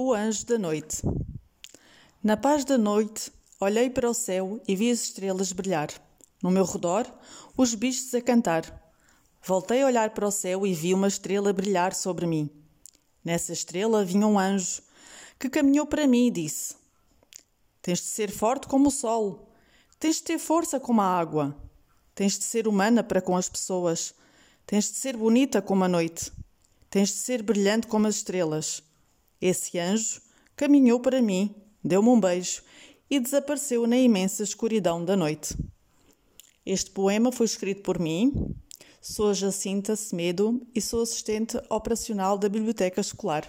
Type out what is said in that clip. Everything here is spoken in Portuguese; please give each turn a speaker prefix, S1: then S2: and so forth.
S1: O anjo da noite. Na paz da noite, olhei para o céu e vi as estrelas brilhar. No meu redor, os bichos a cantar. Voltei a olhar para o céu e vi uma estrela brilhar sobre mim. Nessa estrela vinha um anjo que caminhou para mim e disse: Tens de ser forte como o sol, tens de ter força como a água, tens de ser humana para com as pessoas, tens de ser bonita como a noite, tens de ser brilhante como as estrelas. Esse anjo caminhou para mim, deu-me um beijo e desapareceu na imensa escuridão da noite. Este poema foi escrito por mim. Sou Jacinta Semedo e sou assistente operacional da Biblioteca Escolar.